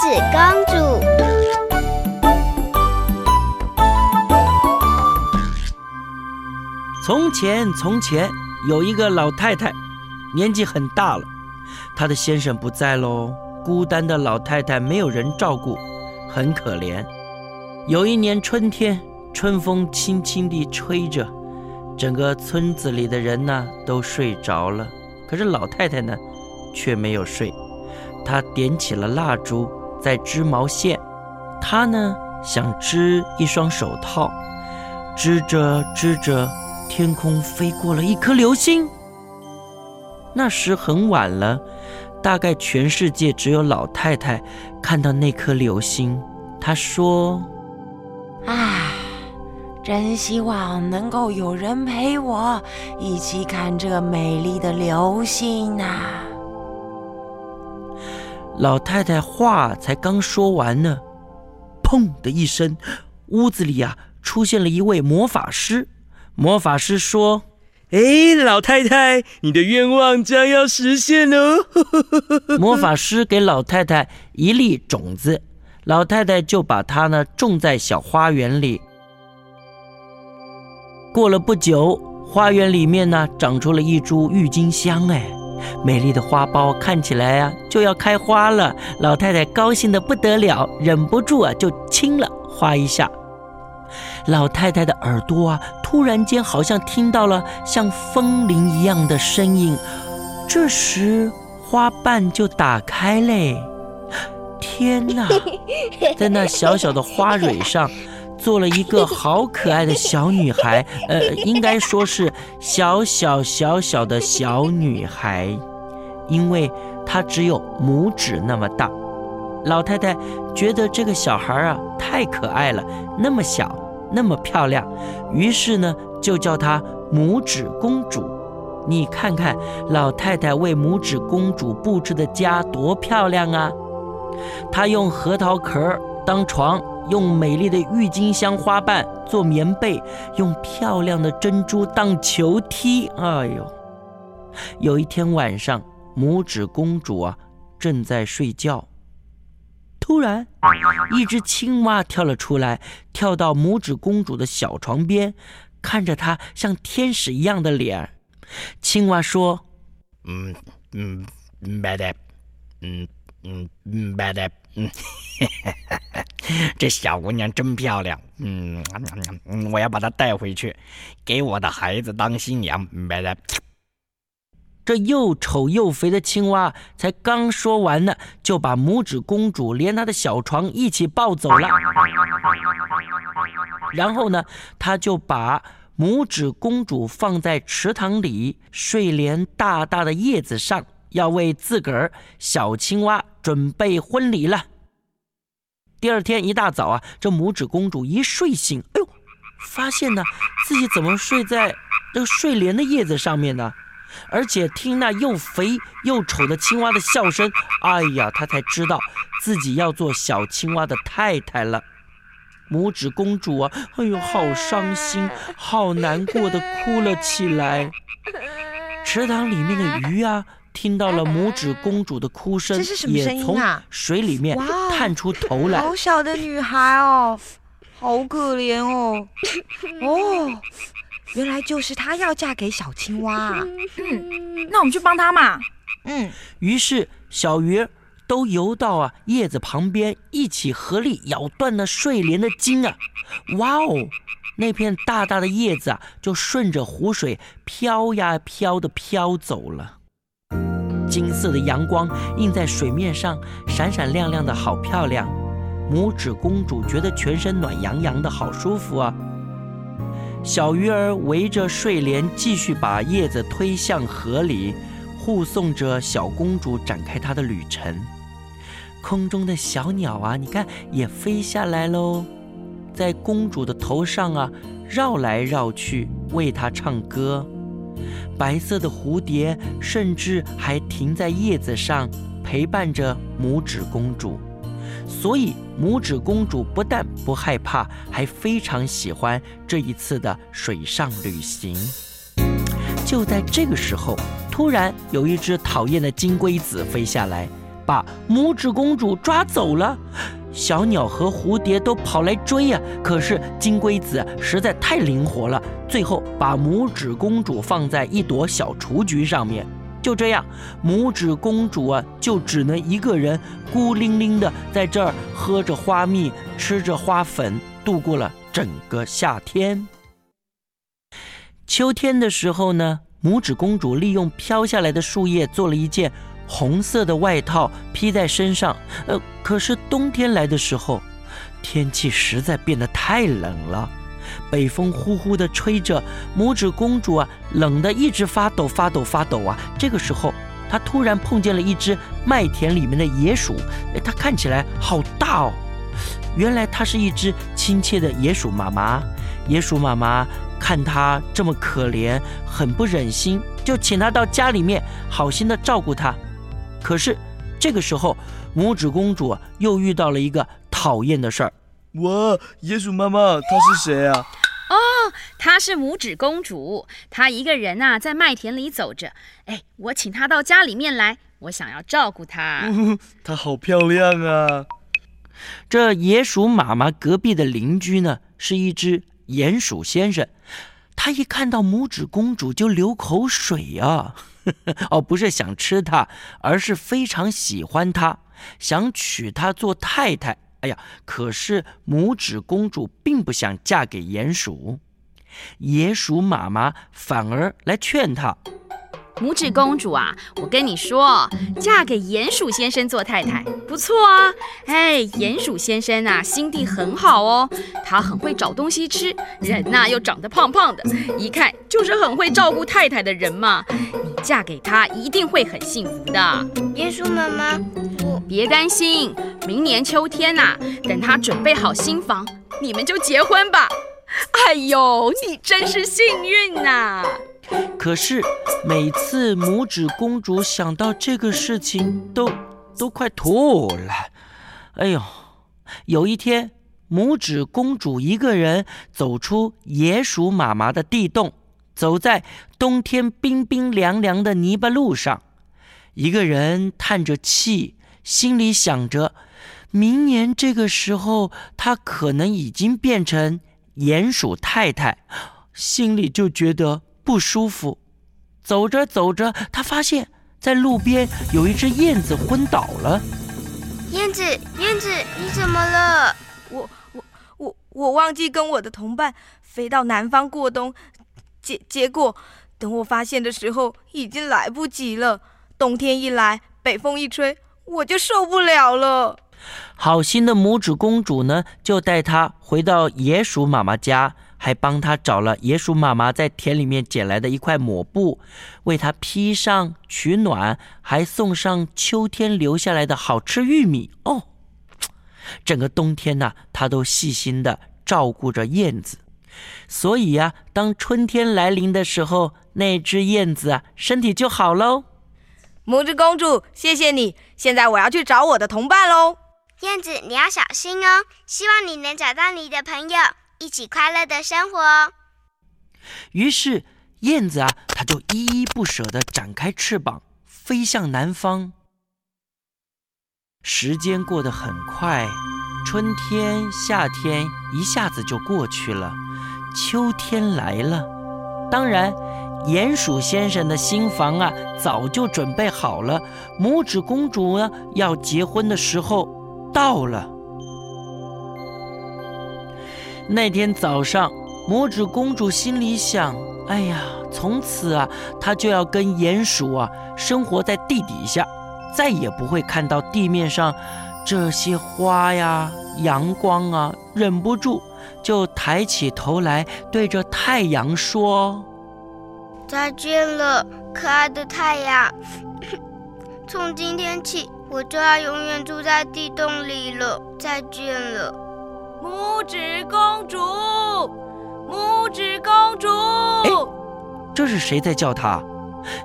指公主。从前，从前有一个老太太，年纪很大了，她的先生不在喽，孤单的老太太没有人照顾，很可怜。有一年春天，春风轻轻地吹着，整个村子里的人呢都睡着了，可是老太太呢却没有睡。她点起了蜡烛，在织毛线。她呢想织一双手套，织着织着，天空飞过了一颗流星。那时很晚了，大概全世界只有老太太看到那颗流星。她说。啊，真希望能够有人陪我一起看这美丽的流星呐！老太太话才刚说完呢，砰的一声，屋子里啊出现了一位魔法师。魔法师说：“哎，老太太，你的愿望将要实现哦！” 魔法师给老太太一粒种子。老太太就把它呢种在小花园里。过了不久，花园里面呢长出了一株郁金香，哎，美丽的花苞看起来啊就要开花了。老太太高兴的不得了，忍不住啊就亲了花一下。老太太的耳朵啊突然间好像听到了像风铃一样的声音，这时花瓣就打开嘞。天哪，在那小小的花蕊上，做了一个好可爱的小女孩。呃，应该说是小小小小的小女孩，因为她只有拇指那么大。老太太觉得这个小孩啊太可爱了，那么小，那么漂亮，于是呢就叫她拇指公主。你看看老太太为拇指公主布置的家多漂亮啊！她用核桃壳当床，用美丽的郁金香花瓣做棉被，用漂亮的珍珠当球踢。哎呦！有一天晚上，拇指公主啊正在睡觉，突然，一只青蛙跳了出来，跳到拇指公主的小床边，看着她像天使一样的脸。青蛙说：“嗯嗯，没得，嗯。”嗯嗯，白的，嗯，这小姑娘真漂亮，嗯，我要把她带回去，给我的孩子当新娘，白的。这又丑又肥的青蛙才刚说完呢，就把拇指公主连她的小床一起抱走了。然后呢，他就把拇指公主放在池塘里睡莲大大的叶子上。要为自个儿小青蛙准备婚礼了。第二天一大早啊，这拇指公主一睡醒，哎呦，发现呢自己怎么睡在这个睡莲的叶子上面呢？而且听那又肥又丑的青蛙的笑声，哎呀，她才知道自己要做小青蛙的太太了。拇指公主啊，哎呦，好伤心，好难过的哭了起来。池塘里面的鱼啊。听到了拇指公主的哭声，也从水里面探出头来。好小的女孩哦，好可怜哦。哦，原来就是她要嫁给小青蛙。嗯，那我们去帮她嘛。嗯。于是小鱼儿都游到啊叶子旁边，一起合力咬断了睡莲的茎啊。哇哦，那片大大的叶子啊，就顺着湖水飘呀飘的飘走了。金色的阳光映在水面上，闪闪亮亮的，好漂亮。拇指公主觉得全身暖洋洋的，好舒服啊。小鱼儿围着睡莲，继续把叶子推向河里，护送着小公主展开她的旅程。空中的小鸟啊，你看也飞下来喽，在公主的头上啊绕来绕去，为她唱歌。白色的蝴蝶甚至还停在叶子上，陪伴着拇指公主。所以，拇指公主不但不害怕，还非常喜欢这一次的水上旅行。就在这个时候，突然有一只讨厌的金龟子飞下来，把拇指公主抓走了。小鸟和蝴蝶都跑来追呀，可是金龟子实在太灵活了，最后把拇指公主放在一朵小雏菊上面。就这样，拇指公主啊，就只能一个人孤零零的在这儿喝着花蜜，吃着花粉，度过了整个夏天。秋天的时候呢，拇指公主利用飘下来的树叶做了一件红色的外套，披在身上。呃，可是冬天来的时候，天气实在变得太冷了。北风呼呼地吹着，拇指公主啊，冷得一直发抖，发抖，发抖啊！这个时候，她突然碰见了一只麦田里面的野鼠，它看起来好大哦。原来它是一只亲切的野鼠妈妈。野鼠妈妈看它这么可怜，很不忍心，就请它到家里面，好心的照顾它。可是这个时候，拇指公主又遇到了一个讨厌的事儿。哇，野鼠妈妈，她是谁啊？哦，她是拇指公主。她一个人呐，在麦田里走着。哎，我请她到家里面来，我想要照顾她。她好漂亮啊！这野鼠妈妈隔壁的邻居呢，是一只鼹鼠先生。他一看到拇指公主就流口水呀！哦，不是想吃她，而是非常喜欢她，想娶她做太太。哎呀，可是拇指公主并不想嫁给鼹鼠，野鼠妈妈反而来劝她。拇指公主啊，我跟你说，嫁给鼹鼠先生做太太不错啊。哎，鼹鼠先生呐，心地很好哦，他很会找东西吃，人呐又长得胖胖的，一看就是很会照顾太太的人嘛。你嫁给他一定会很幸福的。鼹鼠妈妈，我别担心，明年秋天呐，等他准备好新房，你们就结婚吧。哎呦，你真是幸运呐！可是每次拇指公主想到这个事情，都都快吐了。哎呦，有一天，拇指公主一个人走出野鼠妈妈的地洞，走在冬天冰冰凉凉的泥巴路上，一个人叹着气，心里想着，明年这个时候，她可能已经变成鼹鼠太太，心里就觉得。不舒服，走着走着，他发现，在路边有一只燕子昏倒了。燕子，燕子，你怎么了？我我我我忘记跟我的同伴飞到南方过冬，结结果等我发现的时候，已经来不及了。冬天一来，北风一吹，我就受不了了。好心的拇指公主呢，就带她回到野鼠妈妈家。还帮他找了野鼠妈妈在田里面捡来的一块抹布，为他披上取暖，还送上秋天留下来的好吃玉米哦。整个冬天呢，她都细心的照顾着燕子，所以呀，当春天来临的时候，那只燕子啊，身体就好喽。拇指公主，谢谢你。现在我要去找我的同伴喽。燕子，你要小心哦。希望你能找到你的朋友。一起快乐的生活。于是燕子啊，它就依依不舍地展开翅膀，飞向南方。时间过得很快，春天、夏天一下子就过去了，秋天来了。当然，鼹鼠先生的新房啊，早就准备好了。拇指公主呢，要结婚的时候到了。那天早上，拇指公主心里想：“哎呀，从此啊，她就要跟鼹鼠啊生活在地底下，再也不会看到地面上这些花呀、阳光啊。”忍不住就抬起头来，对着太阳说：“再见了，可爱的太阳！从今天起，我就要永远住在地洞里了。再见了。”拇指公主，拇指公主，哎，这是谁在叫她？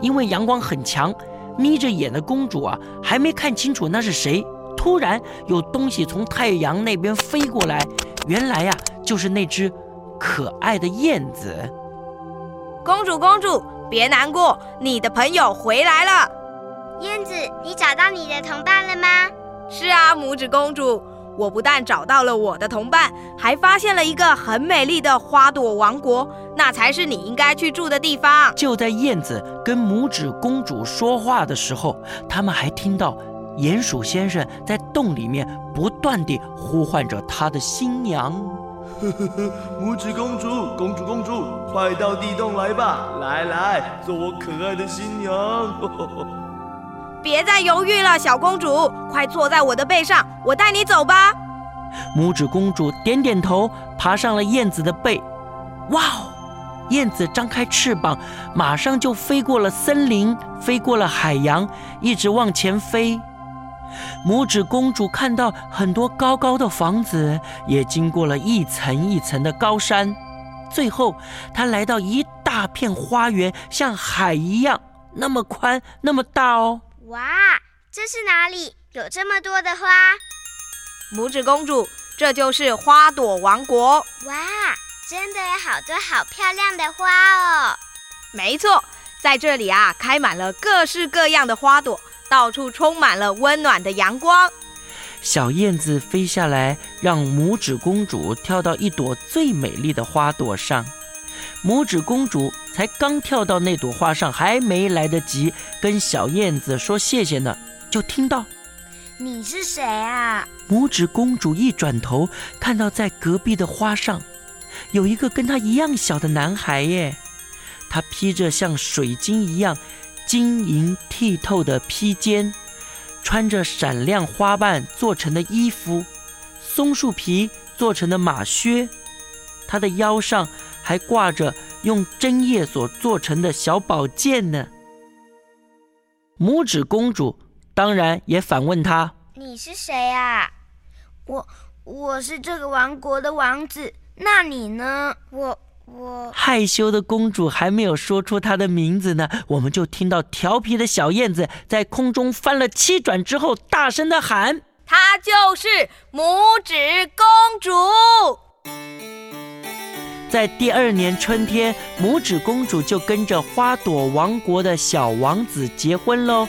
因为阳光很强，眯着眼的公主啊，还没看清楚那是谁。突然有东西从太阳那边飞过来，原来呀，就是那只可爱的燕子。公主，公主，别难过，你的朋友回来了。燕子，你找到你的同伴了吗？是啊，拇指公主，我不但找到了我的同伴，还发现了一个很美丽的花朵王国，那才是你应该去住的地方。就在燕子跟拇指公主说话的时候，他们还听到鼹鼠先生在洞里面不断地呼唤着他的新娘。拇指公主，公主，公主，快到地洞来吧！来来，做我可爱的新娘。别再犹豫了，小公主，快坐在我的背上，我带你走吧。拇指公主点点头，爬上了燕子的背。哇哦！燕子张开翅膀，马上就飞过了森林，飞过了海洋，一直往前飞。拇指公主看到很多高高的房子，也经过了一层一层的高山，最后她来到一大片花园，像海一样，那么宽，那么大哦。哇，这是哪里？有这么多的花？拇指公主，这就是花朵王国。哇，真的有好多好漂亮的花哦！没错，在这里啊，开满了各式各样的花朵，到处充满了温暖的阳光。小燕子飞下来，让拇指公主跳到一朵最美丽的花朵上。拇指公主才刚跳到那朵花上，还没来得及跟小燕子说谢谢呢，就听到：“你是谁啊？”拇指公主一转头，看到在隔壁的花上有一个跟她一样小的男孩耶。他披着像水晶一样晶莹剔透的披肩，穿着闪亮花瓣做成的衣服，松树皮做成的马靴，他的腰上。还挂着用针叶所做成的小宝剑呢。拇指公主当然也反问他：“你是谁啊？”“我我是这个王国的王子。那你呢？”“我我……”害羞的公主还没有说出她的名字呢，我们就听到调皮的小燕子在空中翻了七转之后，大声的喊：“她就是拇指公主。”在第二年春天，拇指公主就跟着花朵王国的小王子结婚喽，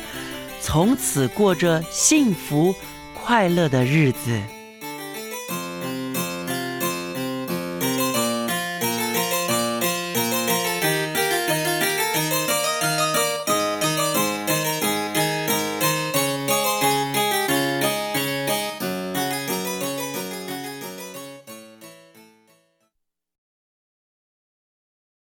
从此过着幸福快乐的日子。